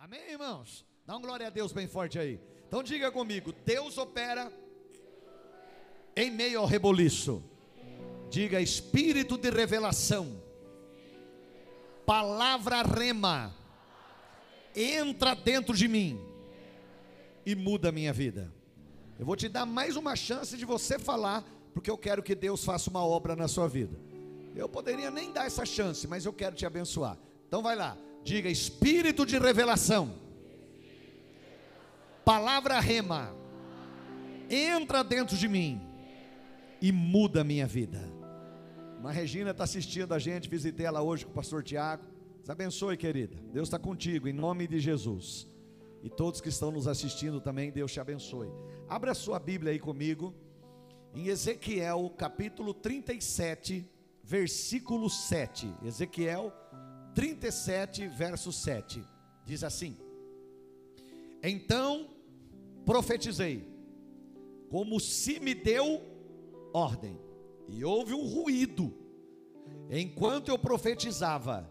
Amém, irmãos? Dá uma glória a Deus bem forte aí. Então diga comigo: Deus opera em meio ao reboliço. Diga espírito de revelação. Palavra rema. Entra dentro de mim e muda a minha vida. Eu vou te dar mais uma chance de você falar, porque eu quero que Deus faça uma obra na sua vida. Eu poderia nem dar essa chance, mas eu quero te abençoar. Então vai lá, diga espírito de revelação. Palavra rema. Entra dentro de mim e muda a minha vida. Uma Regina está assistindo a gente, visitei ela hoje com o pastor Tiago. Deus abençoe, querida. Deus está contigo, em nome de Jesus. E todos que estão nos assistindo também, Deus te abençoe. Abra sua Bíblia aí comigo, em Ezequiel capítulo 37, versículo 7. Ezequiel 37, verso 7. Diz assim: Então profetizei, como se me deu ordem, e houve um ruído, enquanto eu profetizava,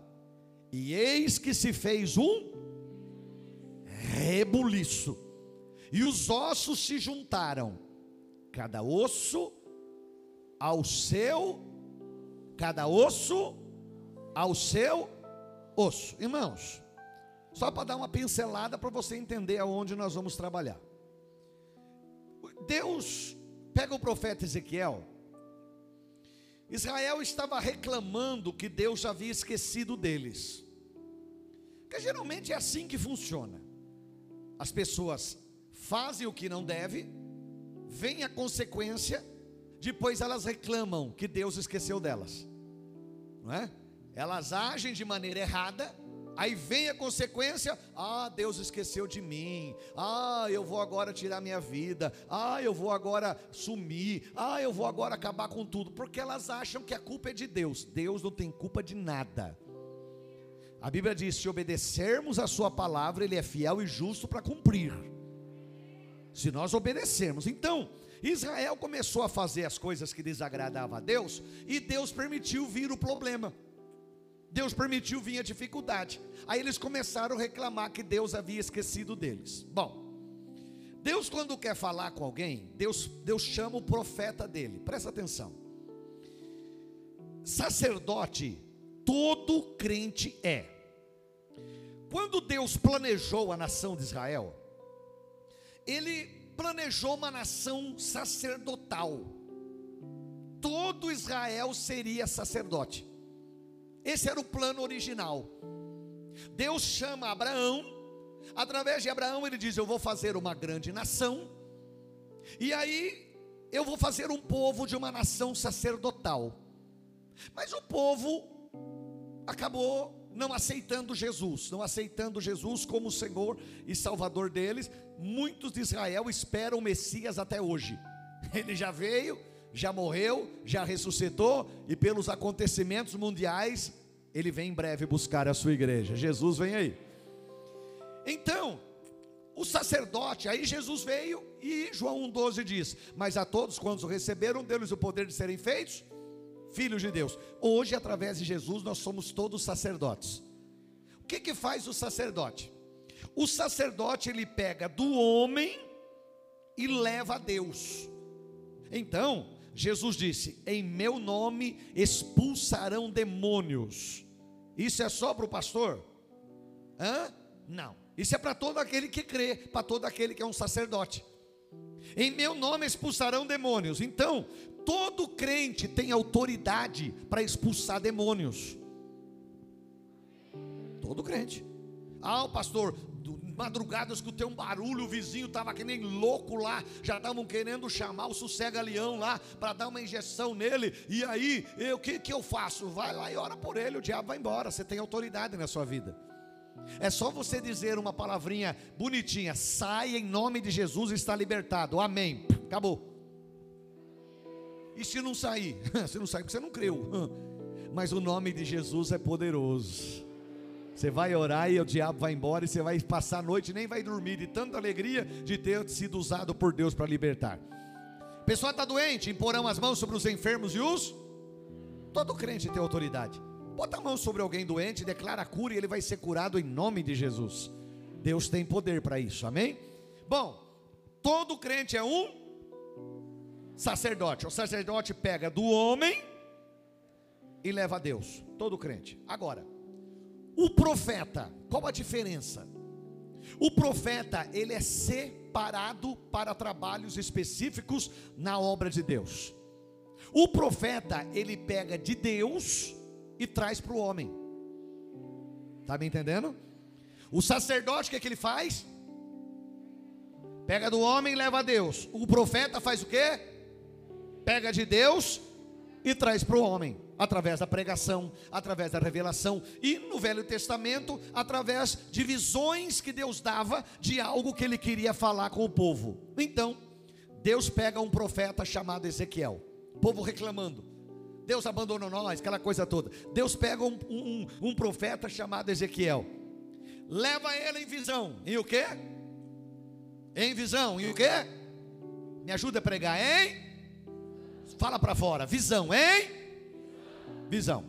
e eis que se fez um rebuliço, e os ossos se juntaram, cada osso ao seu, cada osso ao seu osso. Irmãos, só para dar uma pincelada para você entender aonde nós vamos trabalhar. Deus pega o profeta Ezequiel. Israel estava reclamando que Deus havia esquecido deles. Porque geralmente é assim que funciona. As pessoas fazem o que não deve, vem a consequência, depois elas reclamam que Deus esqueceu delas. Não é? Elas agem de maneira errada, aí vem a consequência: ah, Deus esqueceu de mim, ah, eu vou agora tirar minha vida, ah, eu vou agora sumir, ah, eu vou agora acabar com tudo, porque elas acham que a culpa é de Deus. Deus não tem culpa de nada. A Bíblia diz: se obedecermos a Sua palavra, Ele é fiel e justo para cumprir. Se nós obedecermos, então, Israel começou a fazer as coisas que desagradavam a Deus, e Deus permitiu vir o problema. Deus permitiu vir a dificuldade. Aí eles começaram a reclamar que Deus havia esquecido deles. Bom, Deus, quando quer falar com alguém, Deus, Deus chama o profeta dele. Presta atenção. Sacerdote, todo crente é. Quando Deus planejou a nação de Israel, Ele planejou uma nação sacerdotal. Todo Israel seria sacerdote. Esse era o plano original. Deus chama Abraão, através de Abraão ele diz: Eu vou fazer uma grande nação, e aí eu vou fazer um povo de uma nação sacerdotal. Mas o povo acabou não aceitando Jesus, não aceitando Jesus como Senhor e Salvador deles. Muitos de Israel esperam o Messias até hoje. Ele já veio, já morreu, já ressuscitou e pelos acontecimentos mundiais, ele vem em breve buscar a sua igreja. Jesus vem aí. Então, o sacerdote, aí Jesus veio e João 1,12 diz: Mas a todos quantos receberam, deu-lhes o poder de serem feitos filhos de Deus. Hoje, através de Jesus, nós somos todos sacerdotes. O que que faz o sacerdote? O sacerdote ele pega do homem e leva a Deus. Então, Jesus disse: Em meu nome expulsarão demônios. Isso é só para o pastor? Hã? Não. Isso é para todo aquele que crê, para todo aquele que é um sacerdote. Em meu nome expulsarão demônios. Então, todo crente tem autoridade para expulsar demônios. Todo crente. Ah, o pastor, madrugada eu escutei um barulho, o vizinho estava que nem louco lá, já estavam querendo chamar o sossega-leão lá para dar uma injeção nele. E aí, o que, que eu faço? Vai lá e ora por ele, o diabo vai embora. Você tem autoridade na sua vida. É só você dizer uma palavrinha bonitinha, sai em nome de Jesus, está libertado. Amém. Acabou. E se não sair? Se não sair, porque você não creu. Mas o nome de Jesus é poderoso. Você vai orar e o diabo vai embora e você vai passar a noite nem vai dormir de tanta alegria de ter sido usado por Deus para libertar. A pessoa está doente, imporão as mãos sobre os enfermos e os. Todo crente tem autoridade. Bota a mão sobre alguém doente, declara a cura e ele vai ser curado em nome de Jesus. Deus tem poder para isso, amém? Bom, todo crente é um sacerdote. O sacerdote pega do homem e leva a Deus, todo crente. Agora, o profeta, qual a diferença? O profeta, ele é separado para trabalhos específicos na obra de Deus. O profeta, ele pega de Deus e traz para o homem. Está me entendendo? O sacerdote, o que, é que ele faz? Pega do homem e leva a Deus. O profeta faz o quê? Pega de Deus e traz para o homem, através da pregação, através da revelação, e no Velho Testamento, através de visões que Deus dava de algo que ele queria falar com o povo. Então, Deus pega um profeta chamado Ezequiel, povo reclamando. Deus abandonou nós, aquela coisa toda. Deus pega um, um, um profeta chamado Ezequiel, leva ele em visão, em o quê? Em visão, em o quê? Me ajuda a pregar, hein? Fala para fora, visão, hein? Visão.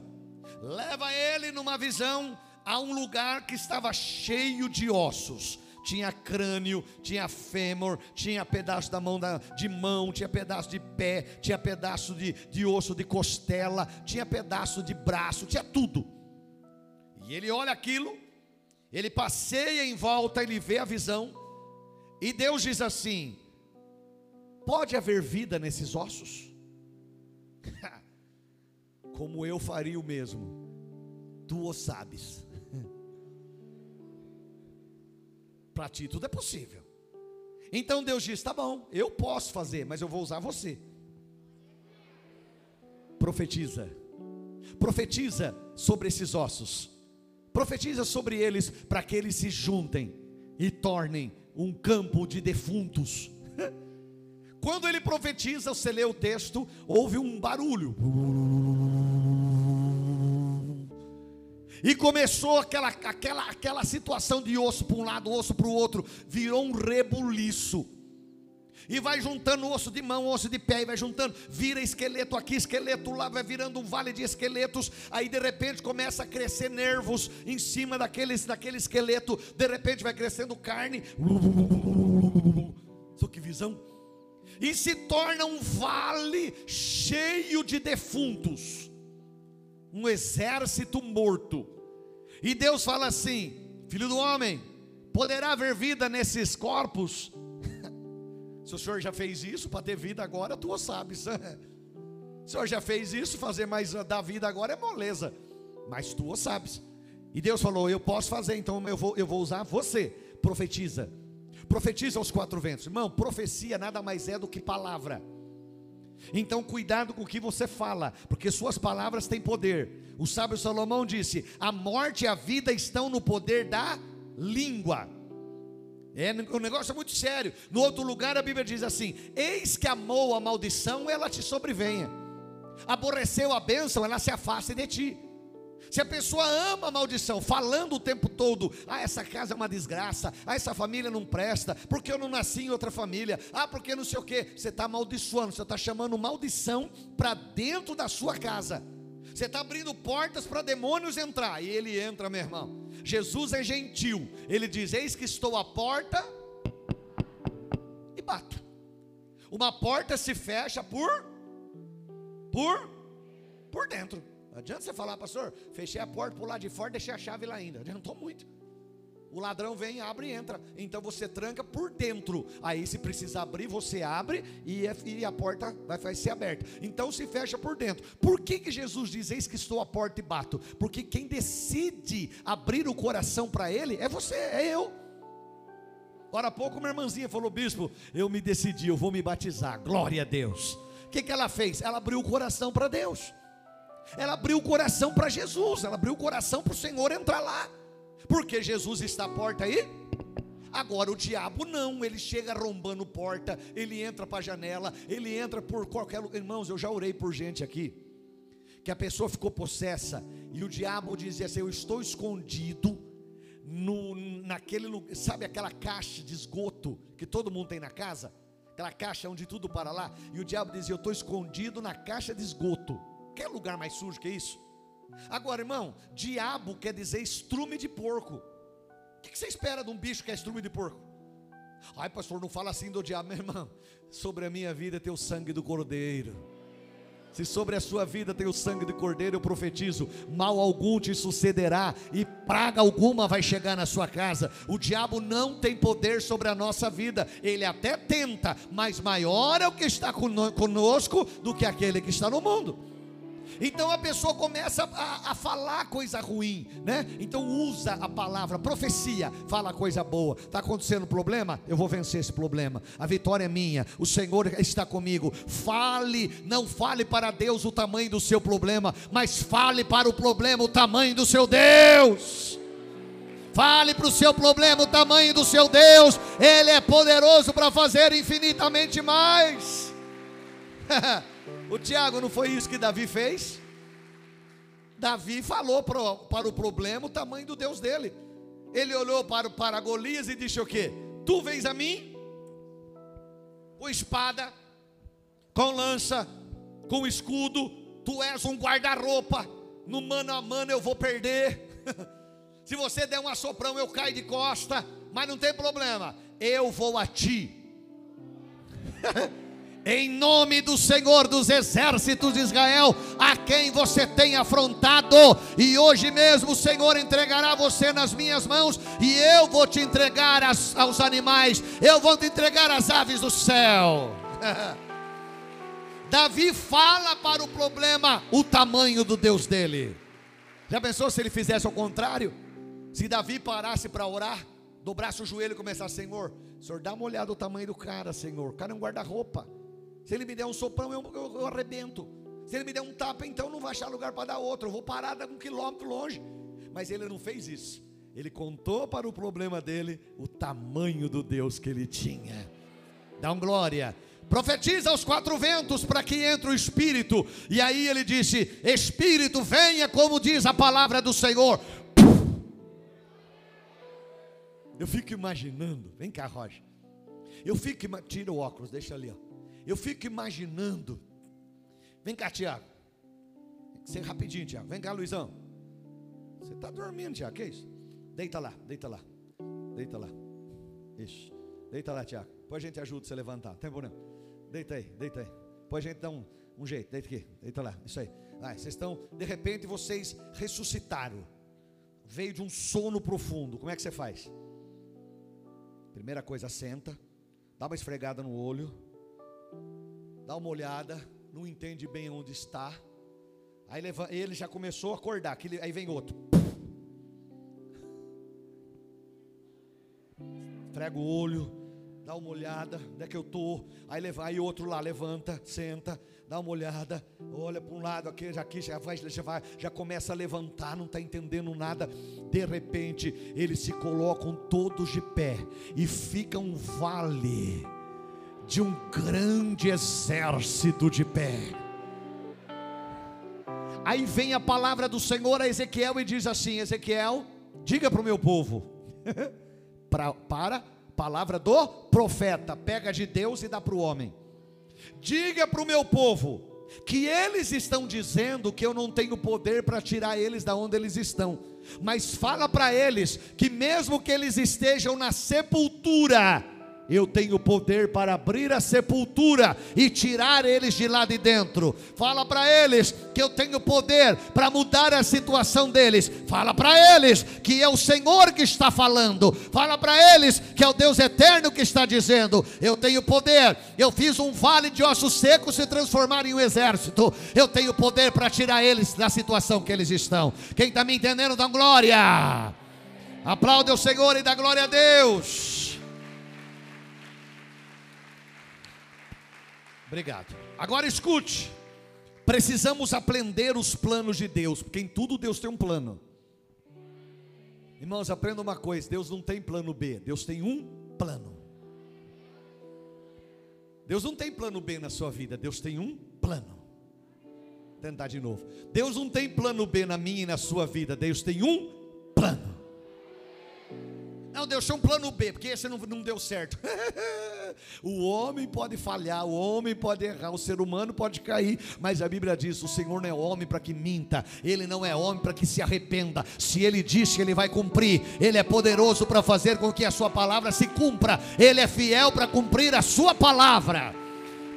Leva ele numa visão a um lugar que estava cheio de ossos. Tinha crânio, tinha fêmur, tinha pedaço da mão da, de mão, tinha pedaço de pé, tinha pedaço de, de osso de costela, tinha pedaço de braço, tinha tudo. E ele olha aquilo, ele passeia em volta, ele vê a visão, e Deus diz assim: pode haver vida nesses ossos? Como eu faria o mesmo, tu o sabes. Para ti tudo é possível. Então Deus diz: tá bom, eu posso fazer, mas eu vou usar você. Profetiza, profetiza sobre esses ossos, profetiza sobre eles para que eles se juntem e tornem um campo de defuntos. Quando ele profetiza, você lê o texto, houve um barulho. E começou aquela, aquela, aquela situação de osso para um lado, osso para o outro, virou um rebuliço. E vai juntando osso de mão, osso de pé, e vai juntando, vira esqueleto aqui, esqueleto lá, vai virando um vale de esqueletos. Aí de repente começa a crescer nervos em cima daqueles, daquele esqueleto. De repente vai crescendo carne. Só que visão e se torna um vale cheio de defuntos, um exército morto. E Deus fala assim: Filho do homem, poderá haver vida nesses corpos? Se o Senhor já fez isso para ter vida agora, tu sabes. o Senhor já fez isso, fazer mais da vida agora é moleza. Mas tu sabes. E Deus falou: Eu posso fazer, então eu vou, eu vou usar você. Profetiza Profetiza aos quatro ventos. Irmão, profecia nada mais é do que palavra. Então, cuidado com o que você fala, porque suas palavras têm poder. O sábio Salomão disse: A morte e a vida estão no poder da língua. É, o negócio é muito sério. No outro lugar, a Bíblia diz assim: Eis que amou a maldição, ela te sobrevenha. Aborreceu a bênção, ela se afaste de ti. Se a pessoa ama a maldição, falando o tempo todo, ah, essa casa é uma desgraça, ah, essa família não presta, porque eu não nasci em outra família, ah, porque não sei o que, você está amaldiçoando, você está chamando maldição para dentro da sua casa. Você está abrindo portas para demônios entrar, e ele entra, meu irmão. Jesus é gentil, ele diz: Eis que estou à porta e bato. Uma porta se fecha por por por dentro. Adianta você falar, pastor, fechei a porta por lá de fora, deixei a chave lá ainda. Adiantou muito. O ladrão vem, abre e entra. Então você tranca por dentro. Aí, se precisar abrir, você abre e, e a porta vai, ser aberta. Então se fecha por dentro. Por que, que Jesus diz: Eis que estou à porta e bato? Porque quem decide abrir o coração para Ele é você, é eu. Ora há pouco, uma irmãzinha falou: Bispo, eu me decidi, eu vou me batizar. Glória a Deus. O que, que ela fez? Ela abriu o coração para Deus. Ela abriu o coração para Jesus, ela abriu o coração para o Senhor entrar lá, porque Jesus está à porta aí. Agora o diabo não, ele chega rombando porta, ele entra para a janela, ele entra por qualquer lugar. Irmãos, eu já orei por gente aqui, que a pessoa ficou possessa, e o diabo dizia assim: Eu estou escondido no, naquele lugar, sabe aquela caixa de esgoto que todo mundo tem na casa? Aquela caixa onde tudo para lá, e o diabo dizia: Eu estou escondido na caixa de esgoto. Quer lugar mais sujo que isso? Agora, irmão, diabo quer dizer estrume de porco. O que você espera de um bicho que é estrume de porco? Ai, pastor, não fala assim do diabo, meu irmão. Sobre a minha vida tem o sangue do cordeiro. Se sobre a sua vida tem o sangue do cordeiro, eu profetizo: mal algum te sucederá e praga alguma vai chegar na sua casa. O diabo não tem poder sobre a nossa vida, ele até tenta, mas maior é o que está conosco do que aquele que está no mundo. Então a pessoa começa a, a, falar coisa ruim, né? Então usa a palavra profecia, fala coisa boa. Está acontecendo um problema? Eu vou vencer esse problema. A vitória é minha. O Senhor está comigo. Fale, não fale para Deus o tamanho do seu problema, mas fale para o problema o tamanho do seu Deus. Fale para o seu problema o tamanho do seu Deus. Ele é poderoso para fazer infinitamente mais. O Tiago, não foi isso que Davi fez? Davi falou pro, para o problema o tamanho do Deus dele. Ele olhou para, para Golias e disse o quê? Tu vens a mim com espada, com lança, com escudo, tu és um guarda-roupa, no mano a mano eu vou perder. Se você der um assoprão, eu caio de costa, mas não tem problema, eu vou a ti. em nome do Senhor dos exércitos de Israel, a quem você tem afrontado, e hoje mesmo o Senhor entregará você nas minhas mãos, e eu vou te entregar as, aos animais, eu vou te entregar as aves do céu. Davi fala para o problema o tamanho do Deus dele. Já pensou se ele fizesse o contrário? Se Davi parasse para orar, dobrasse o joelho e começasse, Senhor, Senhor, dá uma olhada no tamanho do cara, Senhor. O cara é um guarda-roupa. Se ele me der um soprão, eu, eu, eu arrebento. Se ele me der um tapa, então não vai achar lugar para dar outro. Eu vou parar um quilômetro longe. Mas ele não fez isso. Ele contou para o problema dele o tamanho do Deus que ele tinha. Dá um glória. Profetiza aos quatro ventos para que entre o Espírito. E aí ele disse: Espírito, venha, como diz a palavra do Senhor. Eu fico imaginando. Vem cá, Roger. Eu fico. Tira o óculos, deixa ali, ó. Eu fico imaginando. Vem cá, Tiago. Ser rapidinho, Tiago. Vem cá, Luizão. Você está dormindo, Tiago. Que isso? Deita lá, deita lá. Deita lá. Isso. Deita lá, Tiago. Depois a gente ajuda você a levantar. Tem problema. Deita aí, deita aí. Depois a gente dá um, um jeito. Deita aqui. Deita lá. Isso aí. Vai, vocês estão, de repente, vocês ressuscitaram. Veio de um sono profundo. Como é que você faz? Primeira coisa, senta. Dá uma esfregada no olho dá uma olhada, não entende bem onde está. Aí ele já começou a acordar, aí vem outro. Frega o olho, dá uma olhada, onde é que eu estou? Aí, leva, aí outro lá levanta, senta, dá uma olhada, olha para um lado aqui, já aqui, já vai, já vai, já começa a levantar, não está entendendo nada. De repente, eles se colocam todos de pé e fica um vale de um grande exército de pé. Aí vem a palavra do Senhor a Ezequiel e diz assim: Ezequiel, diga para o meu povo, pra, para palavra do profeta, pega de Deus e dá para o homem. Diga para o meu povo que eles estão dizendo que eu não tenho poder para tirar eles da onde eles estão, mas fala para eles que mesmo que eles estejam na sepultura, eu tenho poder para abrir a sepultura e tirar eles de lá de dentro. Fala para eles que eu tenho poder para mudar a situação deles. Fala para eles que é o Senhor que está falando. Fala para eles que é o Deus eterno que está dizendo: Eu tenho poder. Eu fiz um vale de ossos secos se transformar em um exército. Eu tenho poder para tirar eles da situação que eles estão. Quem está me entendendo, dá glória. Aplaude o Senhor e dá glória a Deus. Obrigado. Agora escute. Precisamos aprender os planos de Deus, porque em tudo Deus tem um plano. Irmãos, aprenda uma coisa: Deus não tem plano B, Deus tem um plano. Deus não tem plano B na sua vida, Deus tem um plano. Vou tentar de novo. Deus não tem plano B na minha e na sua vida, Deus tem um plano. Não, Deus tinha um plano B, porque esse não, não deu certo. o homem pode falhar, o homem pode errar, o ser humano pode cair, mas a Bíblia diz: o Senhor não é homem para que minta, ele não é homem para que se arrependa. Se ele disse, ele vai cumprir, ele é poderoso para fazer com que a sua palavra se cumpra, ele é fiel para cumprir a sua palavra.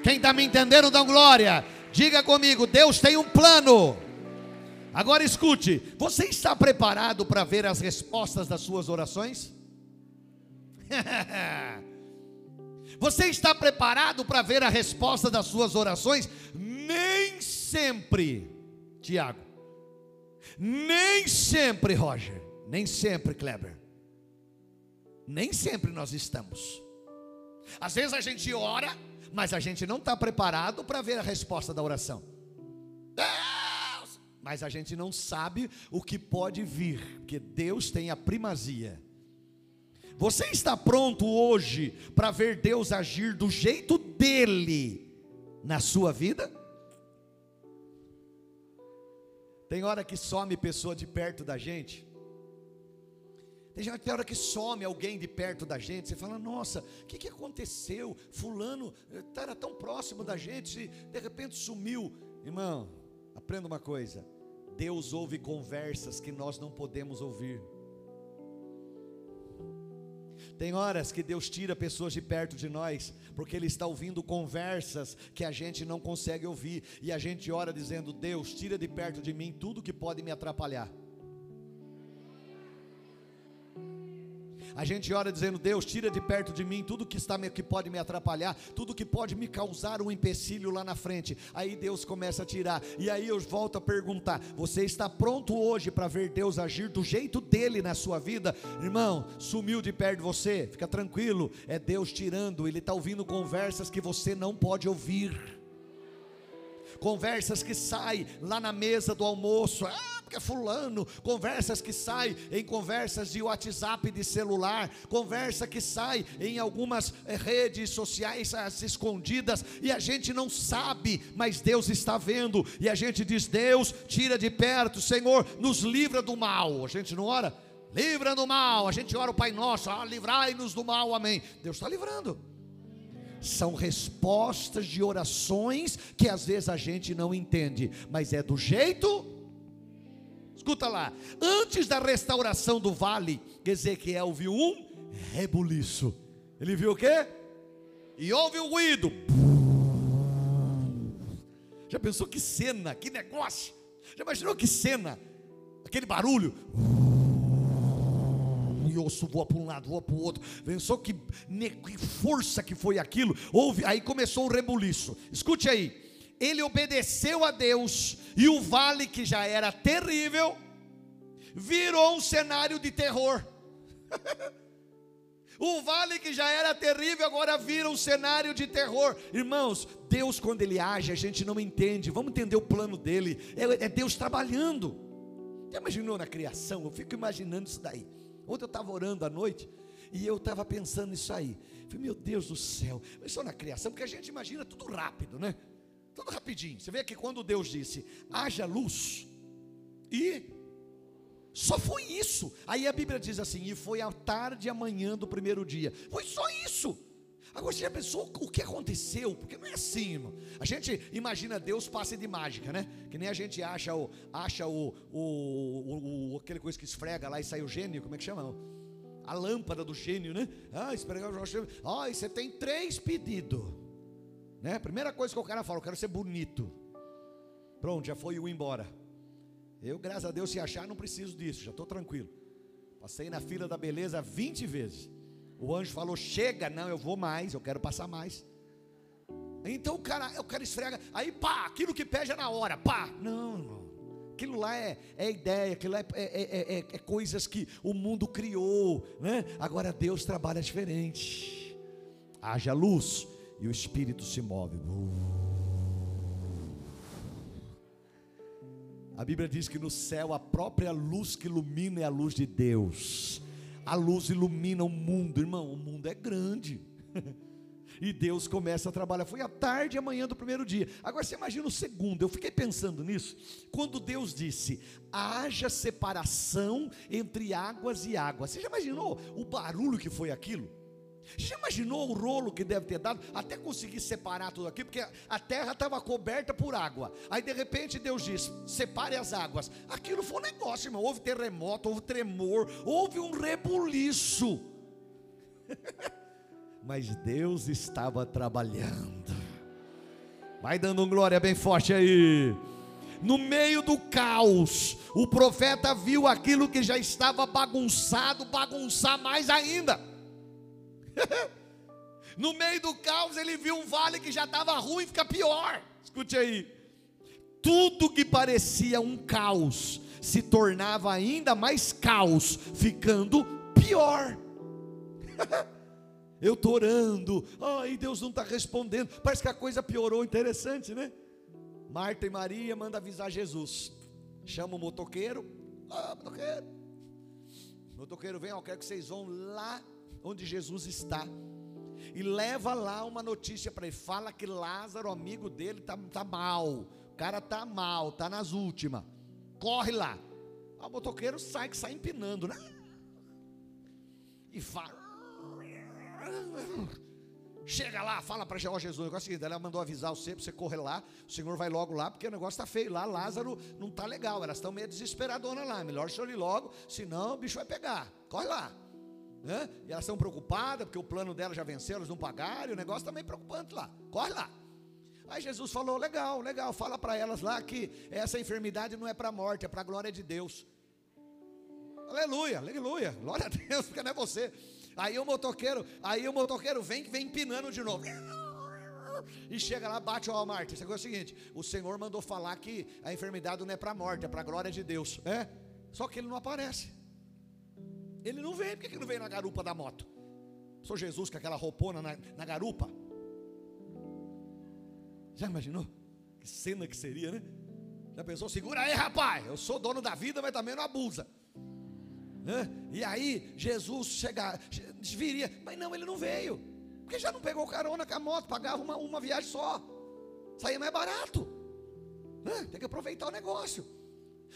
Quem está me entendendo, dá glória. Diga comigo: Deus tem um plano. Agora escute: você está preparado para ver as respostas das suas orações? Você está preparado para ver a resposta das suas orações? Nem sempre, Tiago. Nem sempre, Roger. Nem sempre, Kleber. Nem sempre nós estamos. Às vezes a gente ora, mas a gente não está preparado para ver a resposta da oração. Deus! Mas a gente não sabe o que pode vir, porque Deus tem a primazia. Você está pronto hoje para ver Deus agir do jeito dele na sua vida? Tem hora que some pessoa de perto da gente. Tem, hora que some alguém de perto da gente. Você fala, nossa, o que, que aconteceu? Fulano eh, era tão próximo da gente, de repente sumiu. Irmão, aprenda uma coisa: Deus ouve conversas que nós não podemos ouvir. Tem horas que Deus tira pessoas de perto de nós, porque Ele está ouvindo conversas que a gente não consegue ouvir, e a gente ora dizendo: Deus, tira de perto de mim tudo que pode me atrapalhar. A gente ora dizendo: Deus, tira de perto de mim tudo que está que pode me atrapalhar, tudo que pode me causar um empecilho lá na frente. Aí Deus começa a tirar. E aí eu volto a perguntar: Você está pronto hoje para ver Deus agir do jeito dele na sua vida? Irmão, sumiu de perto de você? Fica tranquilo, é Deus tirando. Ele está ouvindo conversas que você não pode ouvir conversas que saem lá na mesa do almoço, ah, porque é fulano, conversas que saem em conversas de WhatsApp de celular, conversa que sai em algumas eh, redes sociais as escondidas e a gente não sabe, mas Deus está vendo e a gente diz: Deus, tira de perto, Senhor, nos livra do mal. A gente não ora? Livra do mal, a gente ora o Pai Nosso, ah, livrai-nos do mal, amém. Deus está livrando são respostas de orações que às vezes a gente não entende, mas é do jeito. Escuta lá, antes da restauração do vale, Ezequiel viu um rebuliço. Ele viu o quê? E houve um ruído. Já pensou que cena, que negócio? Já imaginou que cena? Aquele barulho e osso voa para um lado, voa para o outro. Pensou que, que força que foi aquilo. Houve, aí começou o rebuliço. Escute aí. Ele obedeceu a Deus e o vale que já era terrível virou um cenário de terror. O vale que já era terrível agora vira um cenário de terror. Irmãos, Deus, quando Ele age, a gente não entende. Vamos entender o plano dele. É, é Deus trabalhando. Já imaginou na criação? Eu fico imaginando isso daí. Ontem eu estava orando à noite e eu estava pensando nisso aí. Meu Deus do céu, mas só na criação, porque a gente imagina tudo rápido, né? Tudo rapidinho. Você vê que quando Deus disse, haja luz, e só foi isso. Aí a Bíblia diz assim: e foi a tarde e amanhã do primeiro dia. Foi só isso. Agora você já pensou o que aconteceu? Porque não é assim, irmão. A gente imagina Deus passe de mágica, né? Que nem a gente acha o, acha o, o, o aquele coisa que esfrega lá e sai o gênio, como é que chama? A lâmpada do gênio, né? Ah, esfrega o gênio. Ah, você tem três pedidos. Né? Primeira coisa que o cara fala, eu quero ser bonito. Pronto, já foi o embora. Eu, graças a Deus, se achar, não preciso disso, já estou tranquilo. Passei na fila da beleza 20 vezes. O anjo falou: Chega, não, eu vou mais, eu quero passar mais. Então o cara, eu quero esfregar. Aí pá, aquilo que pede é na hora, pá. Não, irmão. Aquilo lá é, é ideia, aquilo é, é, é, é, coisas que o mundo criou. Né? Agora Deus trabalha diferente. Haja luz e o Espírito se move. A Bíblia diz que no céu a própria luz que ilumina é a luz de Deus. A luz ilumina o mundo, irmão. O mundo é grande. E Deus começa a trabalhar. Foi a tarde e a manhã do primeiro dia. Agora você imagina o segundo. Eu fiquei pensando nisso. Quando Deus disse: haja separação entre águas e águas. Você já imaginou o barulho que foi aquilo? Já imaginou o rolo que deve ter dado até conseguir separar tudo aqui? Porque a terra estava coberta por água. Aí de repente Deus diz: separe as águas. Aquilo foi um negócio, irmão. Houve terremoto, houve tremor, houve um rebuliço. Mas Deus estava trabalhando. Vai dando um glória bem forte aí. No meio do caos, o profeta viu aquilo que já estava bagunçado, bagunçar mais ainda. no meio do caos, ele viu um vale que já estava ruim, fica pior. Escute aí. Tudo que parecia um caos se tornava ainda mais caos, ficando pior. Eu estou orando, ai, Deus não está respondendo. Parece que a coisa piorou, interessante, né? Marta e Maria mandam avisar Jesus. Chama o motoqueiro. Ah, motoqueiro. Motoqueiro, vem, eu quero que vocês vão lá onde Jesus está. E leva lá uma notícia para ele. Fala que Lázaro, amigo dele, está tá mal. O cara está mal, está nas últimas. Corre lá. O motoqueiro sai, que sai empinando, né? E fala. Chega lá, fala para Jesus, o negócio é o seguinte, ela mandou avisar você para você correr lá, o Senhor vai logo lá, porque o negócio está feio lá, Lázaro não está legal, elas estão meio desesperadonas lá, melhor o senhor ir logo, senão o bicho vai pegar, corre lá. Né? E elas estão preocupadas, porque o plano delas já venceu, elas não pagaram, e o negócio está meio preocupante lá, corre lá. Aí Jesus falou, legal, legal, fala para elas lá que essa enfermidade não é para a morte, é para a glória de Deus. Aleluia, aleluia, glória a Deus, porque não é você. Aí o motoqueiro, aí o motoqueiro vem, vem empinando de novo. E chega lá, bate o Marta. Isso é o seguinte: o Senhor mandou falar que a enfermidade não é para a morte, é para a glória de Deus. É? Só que ele não aparece. Ele não vem, por que não veio na garupa da moto? Sou Jesus com aquela roupona na, na garupa. Já imaginou? Que cena que seria, né? Já pensou? Segura aí, rapaz. Eu sou dono da vida, mas também não abusa. Né? E aí Jesus chega, viria, mas não, ele não veio, porque já não pegou carona com a moto, pagava uma, uma viagem só, saía mais barato, né? tem que aproveitar o negócio.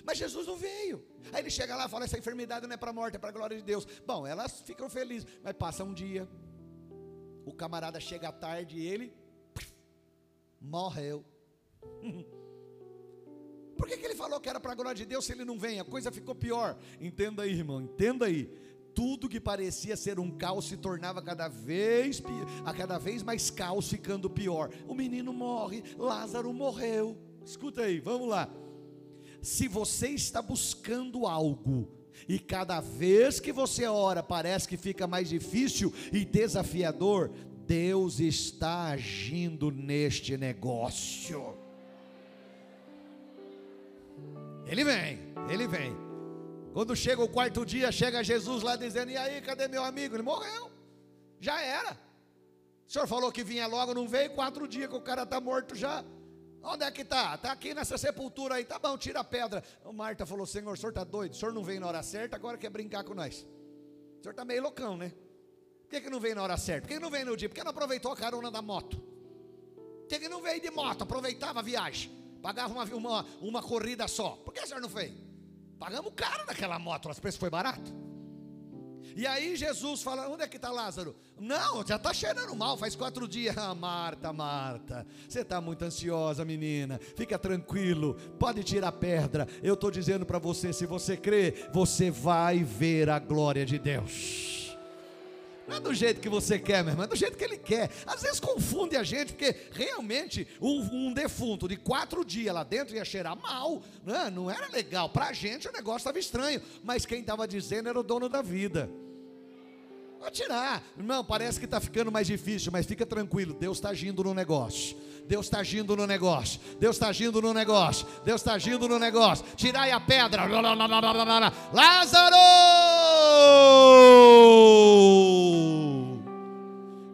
Mas Jesus não veio. Aí ele chega lá e fala: essa enfermidade não é para a morte, é para a glória de Deus. Bom, elas ficam felizes, mas passa um dia, o camarada chega à tarde e ele morreu. Por que, que ele falou que era para a glória de Deus se ele não vem? A coisa ficou pior. Entenda aí, irmão, entenda aí. Tudo que parecia ser um caos se tornava cada vez a cada vez mais caos, ficando pior. O menino morre, Lázaro morreu. Escuta aí, vamos lá. Se você está buscando algo e cada vez que você ora parece que fica mais difícil e desafiador, Deus está agindo neste negócio. Ele vem, ele vem. Quando chega o quarto dia, chega Jesus lá dizendo: E aí, cadê meu amigo? Ele morreu. Já era. O senhor falou que vinha logo, não veio. Quatro dias que o cara está morto já. Onde é que está? Está aqui nessa sepultura aí. Tá bom, tira a pedra. O Marta falou: Senhor, o senhor está doido? O senhor não veio na hora certa, agora quer brincar com nós. O senhor está meio loucão, né? Por que, que não veio na hora certa? Por que não veio no dia? Por que não aproveitou a carona da moto? Por que, que não veio de moto? Aproveitava a viagem. Pagava uma, uma, uma corrida só. Por que o senhor não fez? Pagamos caro naquela moto, o preço foi barato. E aí Jesus fala: onde é que está Lázaro? Não, já está cheirando mal, faz quatro dias. Ah, Marta, Marta, você está muito ansiosa, menina. Fica tranquilo, pode tirar a pedra. Eu estou dizendo para você: se você crê, você vai ver a glória de Deus. Não é do jeito que você quer, meu irmão, é do jeito que ele quer. Às vezes confunde a gente, porque realmente um, um defunto de quatro dias lá dentro ia cheirar mal, né? não era legal. Para a gente o negócio estava estranho, mas quem estava dizendo era o dono da vida. Tirar, irmão, parece que está ficando mais difícil, mas fica tranquilo, Deus está agindo no negócio. Deus está agindo no negócio. Deus está agindo no negócio. Deus está agindo no negócio. Tirai a pedra. Lázaro!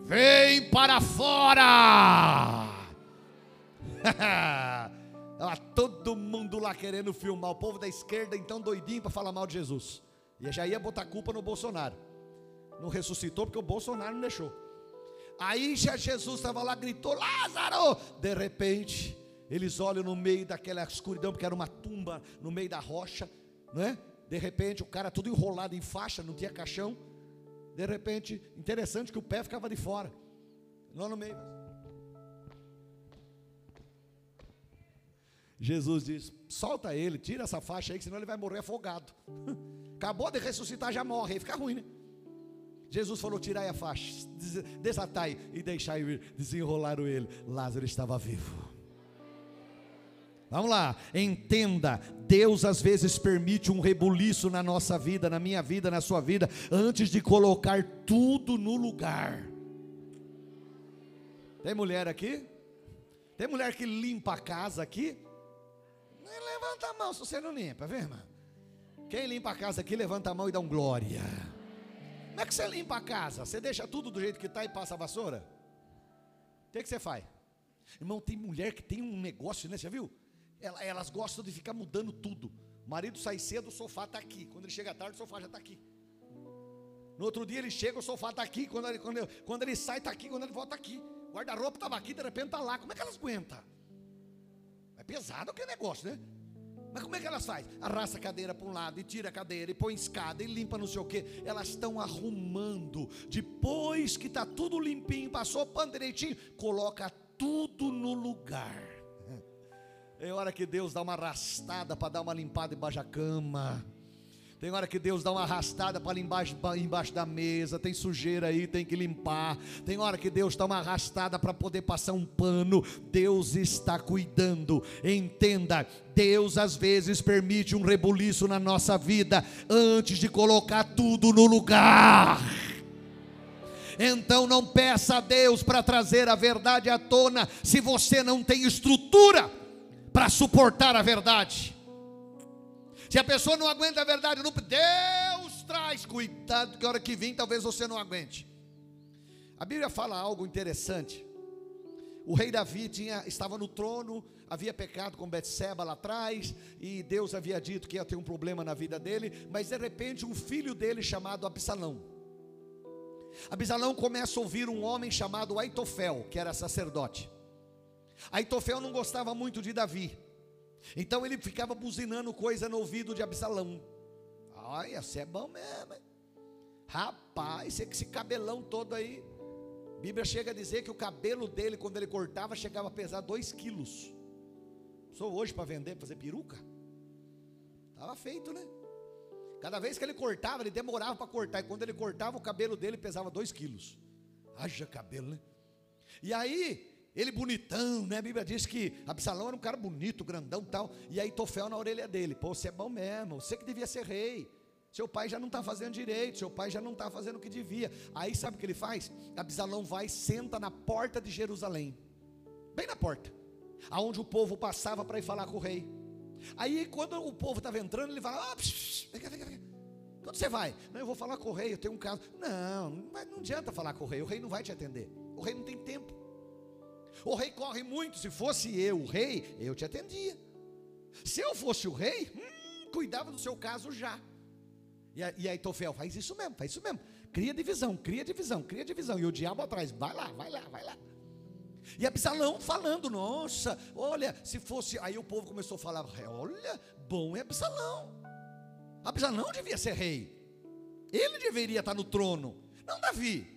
Vem para fora! todo mundo lá querendo filmar. O povo da esquerda então doidinho para falar mal de Jesus. E já ia botar culpa no Bolsonaro. Não ressuscitou porque o Bolsonaro não deixou. Aí já Jesus estava lá, gritou: Lázaro! De repente, eles olham no meio daquela escuridão, porque era uma tumba no meio da rocha, né? De repente, o cara tudo enrolado em faixa, não tinha caixão. De repente, interessante que o pé ficava de fora, lá no meio. Jesus diz: solta ele, tira essa faixa aí, senão ele vai morrer afogado. Acabou de ressuscitar, já morre, aí fica ruim, né? Jesus falou: tirai a faixa, desatai e deixai vir. Desenrolaram ele. Lázaro estava vivo. Vamos lá, entenda, Deus às vezes permite um rebuliço na nossa vida, na minha vida, na sua vida, antes de colocar tudo no lugar. Tem mulher aqui? Tem mulher que limpa a casa aqui? Levanta a mão se você não limpa, vê, irmã? Quem limpa a casa aqui, levanta a mão e dá um glória. Como é que você limpa a casa? Você deixa tudo do jeito que está e passa a vassoura? O que, que você faz? Irmão, tem mulher que tem um negócio, né? Você viu? Elas gostam de ficar mudando tudo. O marido sai cedo, o sofá está aqui. Quando ele chega tarde, o sofá já está aqui. No outro dia ele chega, o sofá está aqui. Quando ele, quando, ele, quando ele sai, está aqui. Quando ele volta, está aqui. Guarda-roupa estava aqui, de repente está lá. Como é que elas aguentam? É pesado aquele negócio, né? Mas como é que elas fazem? Arrasta a cadeira para um lado e tira a cadeira e põe escada e limpa não sei o que. Elas estão arrumando. Depois que está tudo limpinho, passou o pano direitinho, coloca tudo no lugar. É hora que Deus dá uma arrastada para dar uma limpada embaixo da cama. Tem hora que Deus dá uma arrastada para embaixo, embaixo da mesa, tem sujeira aí, tem que limpar. Tem hora que Deus dá uma arrastada para poder passar um pano. Deus está cuidando. Entenda, Deus às vezes permite um rebuliço na nossa vida antes de colocar tudo no lugar. Então não peça a Deus para trazer a verdade à tona se você não tem estrutura para suportar a verdade. Se a pessoa não aguenta a verdade, não, Deus traz cuidado, que a hora que vir talvez você não aguente. A Bíblia fala algo interessante. O rei Davi tinha, estava no trono, havia pecado com Betseba lá atrás, e Deus havia dito que ia ter um problema na vida dele, mas de repente um filho dele chamado Absalão. Absalão começa a ouvir um homem chamado Aitofel, que era sacerdote. Aitofel não gostava muito de Davi. Então ele ficava buzinando coisa no ouvido de Absalão. Olha, você é bom mesmo. Rapaz, esse cabelão todo aí. A Bíblia chega a dizer que o cabelo dele, quando ele cortava, chegava a pesar 2 quilos. Sou hoje para vender, para fazer peruca. Estava feito, né? Cada vez que ele cortava, ele demorava para cortar. E quando ele cortava, o cabelo dele pesava 2 quilos. Haja cabelo, né? E aí, ele bonitão, né? A Bíblia diz que Absalão era um cara bonito, grandão tal. E aí Tofel na orelha dele: Pô, você é bom mesmo, você que devia ser rei. Seu pai já não está fazendo direito, seu pai já não está fazendo o que devia. Aí sabe o que ele faz? Absalão vai, senta na porta de Jerusalém, bem na porta, aonde o povo passava para ir falar com o rei. Aí quando o povo estava entrando, ele fala: ah, vem cá, vem cá, vem cá. Quando você vai? Não, eu vou falar com o rei, eu tenho um caso. Não, não adianta falar com o rei, o rei não vai te atender. O rei não tem tempo. O rei corre muito. Se fosse eu o rei, eu te atendia. Se eu fosse o rei, hum, cuidava do seu caso já. E, aí Tofel faz isso mesmo, faz isso mesmo. Cria divisão, cria divisão, cria divisão. E o diabo atrás, vai lá, vai lá, vai lá. E Absalão falando, nossa, olha, se fosse. Aí o povo começou a falar, olha, bom é Absalão. Absalão devia ser rei. Ele deveria estar no trono. Não Davi.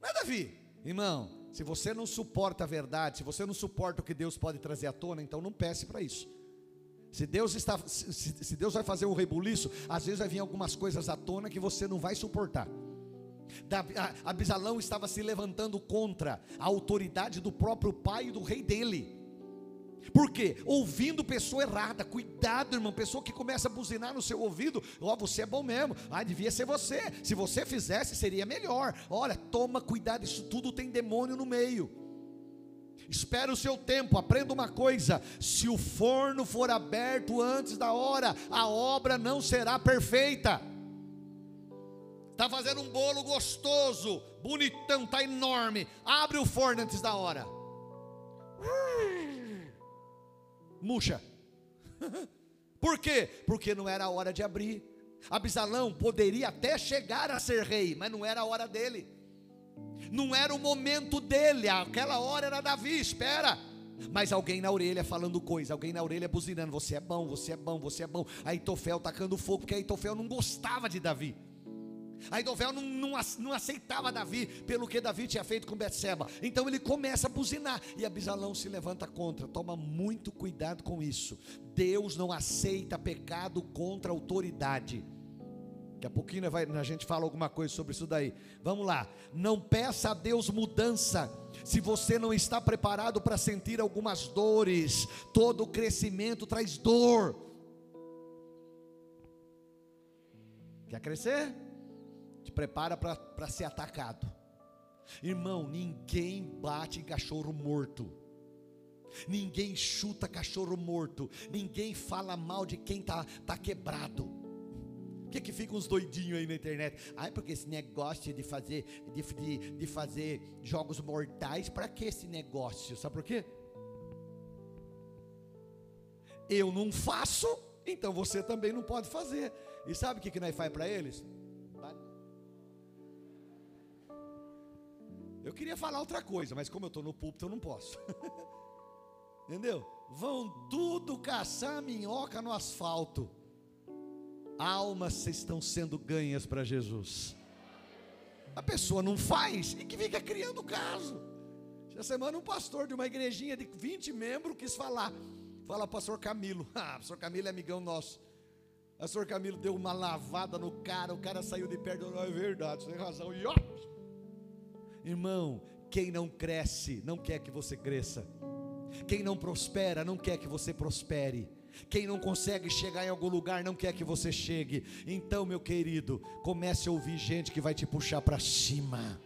Não é Davi. Irmão, se você não suporta a verdade, se você não suporta o que Deus pode trazer à tona, então não peça para isso. Se Deus está, se, se, Deus vai fazer um rebuliço, às vezes vai vir algumas coisas à tona que você não vai suportar. Abisalão estava se levantando contra a autoridade do próprio pai e do rei dele. Por quê? Ouvindo pessoa errada. Cuidado, irmão. Pessoa que começa a buzinar no seu ouvido. Ó, oh, você é bom mesmo. Ah, devia ser você. Se você fizesse, seria melhor. Olha, toma cuidado. Isso tudo tem demônio no meio. Espera o seu tempo, aprenda uma coisa: se o forno for aberto antes da hora, a obra não será perfeita. Está fazendo um bolo gostoso, bonitão, está enorme. Abre o forno antes da hora murcha. Por quê? Porque não era a hora de abrir. Absalão poderia até chegar a ser rei, mas não era a hora dele. Não era o momento dele, aquela hora era Davi, espera. Mas alguém na orelha falando coisa, alguém na orelha buzinando: Você é bom, você é bom, você é bom. Aí Tofel tacando fogo, porque aí Tofel não gostava de Davi. Aidofel não, não, não, aceitava Davi pelo que Davi tinha feito com Betseba. Então ele começa a buzinar e Abisalão se levanta contra. Toma muito cuidado com isso. Deus não aceita pecado contra autoridade. Daqui a pouquinho a gente fala alguma coisa sobre isso daí. Vamos lá. Não peça a Deus mudança se você não está preparado para sentir algumas dores. Todo crescimento traz dor. Quer crescer? Te prepara para ser atacado. Irmão, ninguém bate em cachorro morto. Ninguém chuta cachorro morto. Ninguém fala mal de quem está tá quebrado. Por que, que fica uns doidinhos aí na internet? Ai, porque esse negócio de fazer, de, de, de fazer jogos mortais, para que esse negócio? Sabe por quê? Eu não faço, então você também não pode fazer. E sabe o que, que nós faz para eles? Eu queria falar outra coisa, mas como eu estou no púlpito, eu não posso. Entendeu? Vão tudo caçar minhoca no asfalto almas estão sendo ganhas para Jesus. A pessoa não faz e que fica criando caso. Essa semana um pastor de uma igrejinha de 20 membros quis falar. Fala pastor Camilo. Ah, pastor Camilo é amigão nosso. O pastor Camilo deu uma lavada no cara, o cara saiu de perto, não é verdade, você tem razão. E ó, Irmão, quem não cresce, não quer que você cresça. Quem não prospera, não quer que você prospere. Quem não consegue chegar em algum lugar não quer que você chegue. Então, meu querido, comece a ouvir gente que vai te puxar para cima.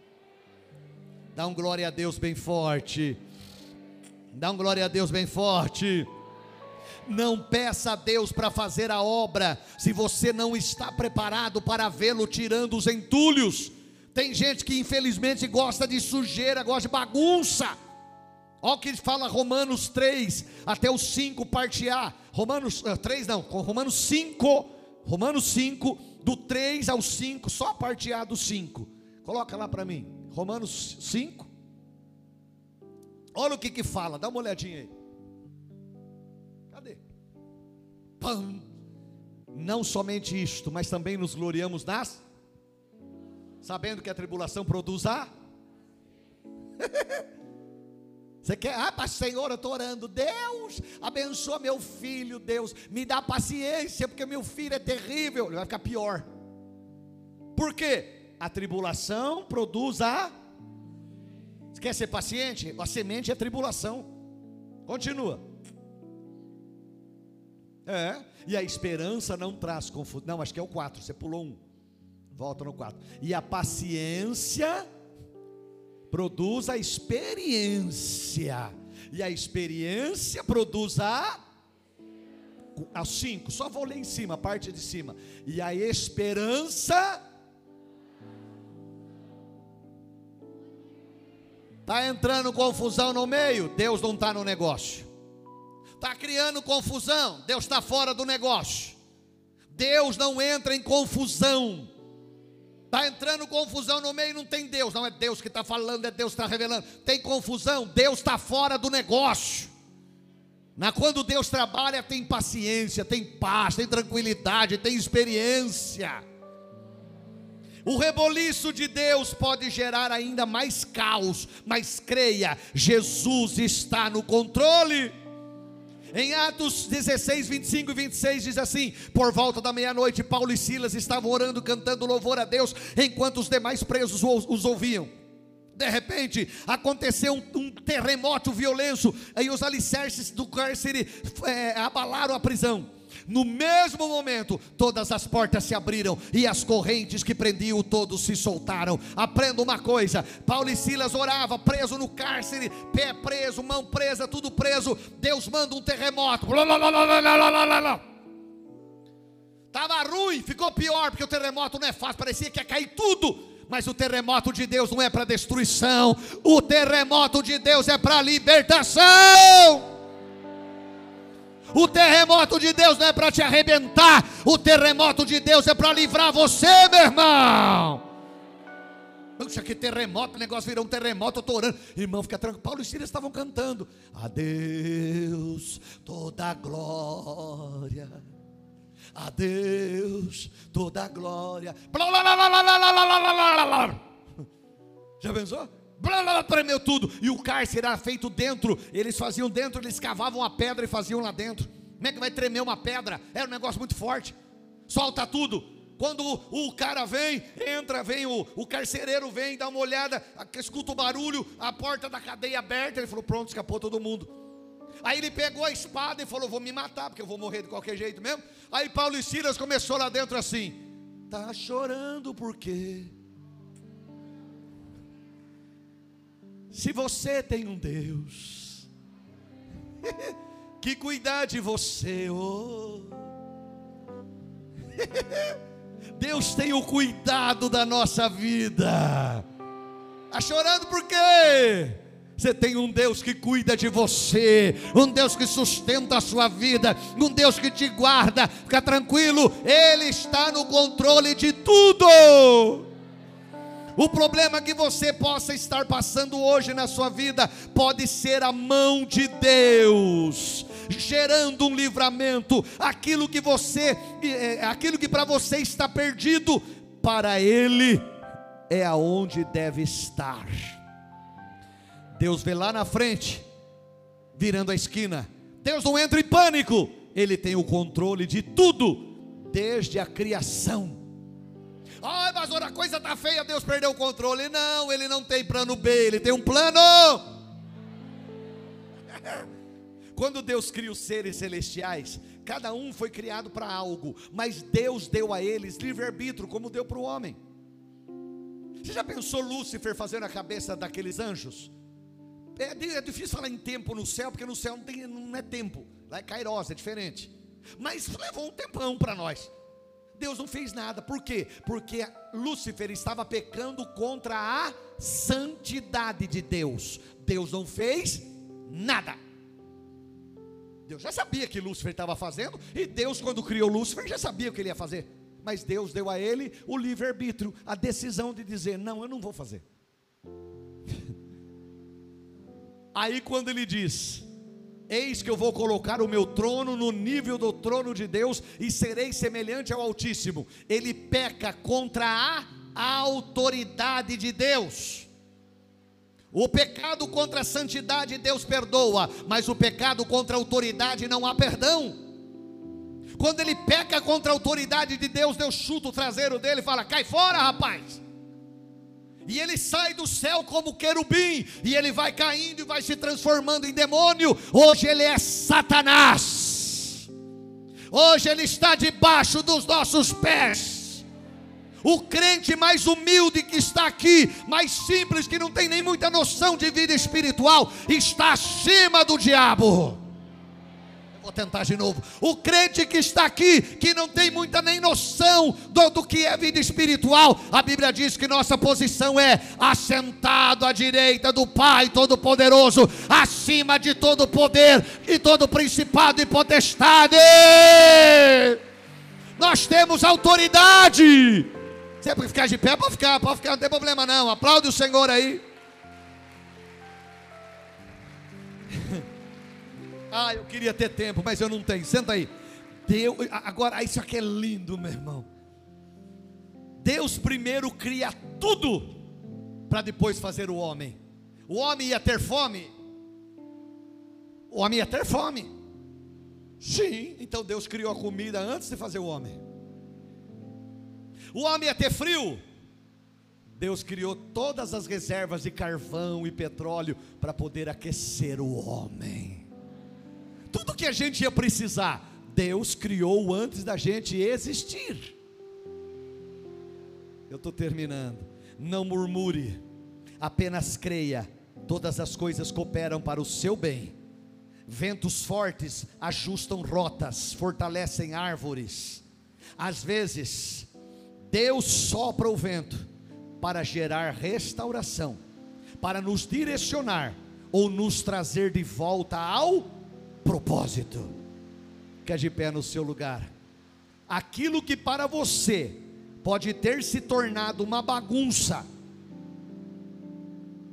Dá um glória a Deus bem forte. Dá um glória a Deus bem forte. Não peça a Deus para fazer a obra se você não está preparado para vê-lo tirando os entulhos. Tem gente que infelizmente gosta de sujeira, gosta de bagunça. Olha o que fala Romanos 3 até o 5, parte A. Romanos uh, eh, 3 não, Romanos 5, Romanos 5, do 3 ao 5, só a parte A do 5. Coloca lá para mim. Romanos 5. Olha o que que fala, dá uma olhadinha aí. Cadê? Pam. Não somente isto, mas também nos gloriamos nas sabendo que a tribulação produz a Você quer, ah, mas Senhor, eu estou orando, Deus, abençoa meu filho, Deus, me dá paciência, porque meu filho é terrível, ele vai ficar pior. Por quê? A tribulação produz a. Você quer ser paciente? A semente é a tribulação. Continua. É, e a esperança não traz confusão. Não, acho que é o 4, você pulou um. Volta no 4. E a paciência produz a experiência. E a experiência produz a a cinco, só vou ler em cima, a parte de cima. E a esperança Está entrando confusão no meio, Deus não está no negócio. Está criando confusão, Deus está fora do negócio. Deus não entra em confusão. Está entrando confusão no meio, não tem Deus. Não é Deus que está falando, é Deus que está revelando. Tem confusão, Deus está fora do negócio. Na, quando Deus trabalha, tem paciência, tem paz, tem tranquilidade, tem experiência. O reboliço de Deus pode gerar ainda mais caos, mas creia, Jesus está no controle. Em Atos 16, 25 e 26 diz assim: Por volta da meia-noite, Paulo e Silas estavam orando, cantando louvor a Deus, enquanto os demais presos os ouviam. De repente, aconteceu um, um terremoto violento, e os alicerces do cárcere é, abalaram a prisão. No mesmo momento, todas as portas se abriram e as correntes que prendiam todos se soltaram. Aprenda uma coisa: Paulo e Silas orava preso no cárcere, pé preso, mão presa, tudo preso. Deus manda um terremoto. Estava ruim, ficou pior, porque o terremoto não é fácil, parecia que ia cair tudo. Mas o terremoto de Deus não é para destruição, o terremoto de Deus é para libertação. O terremoto de Deus não é para te arrebentar, o terremoto de Deus é para livrar você, meu irmão. Puxa, que terremoto, o negócio virou um terremoto, eu estou orando. Irmão, fica tranquilo. Paulo e Silas estavam cantando. A Deus toda a glória. A Deus toda a glória. Já pensou? Tremeu tudo. E o cárcere era feito dentro. Eles faziam dentro, eles cavavam a pedra e faziam lá dentro. Como é que vai tremer uma pedra? Era um negócio muito forte. Solta tudo. Quando o, cara vem, entra, vem o, o carcereiro vem, dá uma olhada, escuta o barulho, a porta da cadeia aberta, ele falou: pronto, escapou todo mundo. Aí ele pegou a espada e falou: vou me matar, porque eu vou morrer de qualquer jeito mesmo. Aí Paulo e Silas começou lá dentro assim: tá chorando por quê? Se você tem um Deus que cuidar de você, oh. Deus tem o cuidado da nossa vida. Está chorando por quê? Você tem um Deus que cuida de você, um Deus que sustenta a sua vida, um Deus que te guarda. Fica tranquilo, Ele está no controle de tudo. O problema que você possa estar passando hoje na sua vida pode ser a mão de Deus gerando um livramento. Aquilo que você, é, aquilo que para você está perdido, para Ele é aonde deve estar. Deus vê lá na frente, virando a esquina. Deus não entra em pânico. Ele tem o controle de tudo, desde a criação. Ai, mas a coisa está feia, Deus perdeu o controle. Não, ele não tem plano B, ele tem um plano. Quando Deus cria os seres celestiais, cada um foi criado para algo, mas Deus deu a eles livre-arbítrio, como deu para o homem. Você já pensou Lúcifer fazendo a cabeça daqueles anjos? É, é, difícil falar em tempo no céu, porque no céu não, tem, não é tempo, lá é Kairos, é diferente. Mas levou um tempão para nós. Deus não fez nada, por quê? Porque Lúcifer estava pecando contra a santidade de Deus. Deus não fez nada. Deus já sabia que Lúcifer estava fazendo, e Deus, quando criou Lúcifer, já sabia o que ele ia fazer. Mas Deus deu a ele o livre-arbítrio, a decisão de dizer: Não, eu não vou fazer. Aí, quando ele diz: Eis que eu vou colocar o meu trono no nível do trono de Deus e serei semelhante ao Altíssimo. Ele peca contra a autoridade de Deus. O pecado contra a santidade Deus perdoa, mas o pecado contra a autoridade não há perdão. Quando ele peca contra a autoridade de Deus, Deus chuta o traseiro dele e fala: cai fora, rapaz. E ele sai do céu como querubim, e ele vai caindo e vai se transformando em demônio. Hoje ele é Satanás. Hoje ele está debaixo dos nossos pés. O crente mais humilde que está aqui, mais simples, que não tem nem muita noção de vida espiritual, está acima do diabo. Vou tentar de novo. O crente que está aqui, que não tem muita nem noção do, do, que é vida espiritual, a Bíblia diz que nossa posição é assentado à direita do Pai Todo-Poderoso, acima de todo poder e todo principado e potestade. Nós temos autoridade. Se é para ficar de pé, pode ficar, pode ficar, não tem problema não. Aplaude o Senhor aí. Ah, eu queria ter tempo, mas eu não tenho. Senta aí. Deus, agora, isso aqui é lindo, meu irmão. Deus primeiro cria tudo para depois fazer o homem. O homem ia ter fome. O homem ia ter fome. Sim, então Deus criou a comida antes de fazer o homem. O homem ia ter frio. Deus criou todas as reservas de carvão e petróleo para poder aquecer o homem. Tudo que a gente ia precisar, Deus criou antes da gente existir. Eu estou terminando. Não murmure, apenas creia. Todas as coisas cooperam para o seu bem. Ventos fortes ajustam rotas, fortalecem árvores. Às vezes, Deus sopra o vento para gerar restauração, para nos direcionar ou nos trazer de volta ao propósito. Fica de pé no seu lugar. Aquilo que para você pode ter se tornado uma bagunça,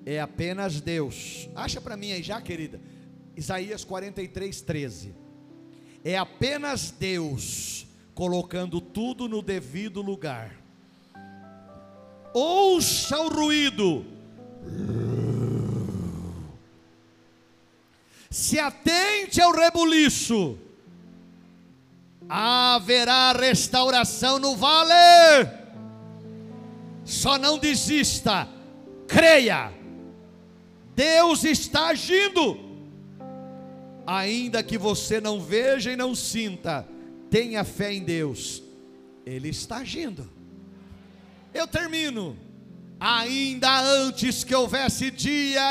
É apenas Deus. Acha para mim aí já, querida. Isaías 43, 13. É apenas Deus colocando tudo no devido lugar. Ouça o ruído. Se atente ao rebuliço. Haverá restauração no vale. Só não desista. Creia. Deus está agindo. Ainda que você não veja e não sinta, tenha fé em Deus. Ele está agindo. Eu termino. Ainda antes que houvesse dia,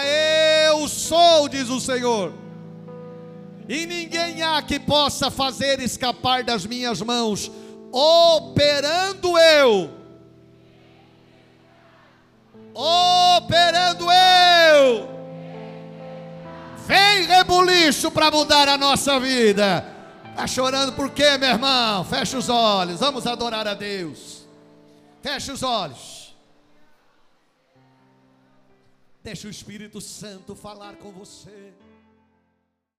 eu sou, diz o Senhor. E ninguém há que possa fazer escapar das minhas mãos, operando eu. Operando eu. Vem rebuliço para mudar a nossa vida. Está chorando por quê, meu irmão? Fecha os olhos, vamos adorar a Deus. Feche os olhos. Deixa o Espírito Santo falar com você.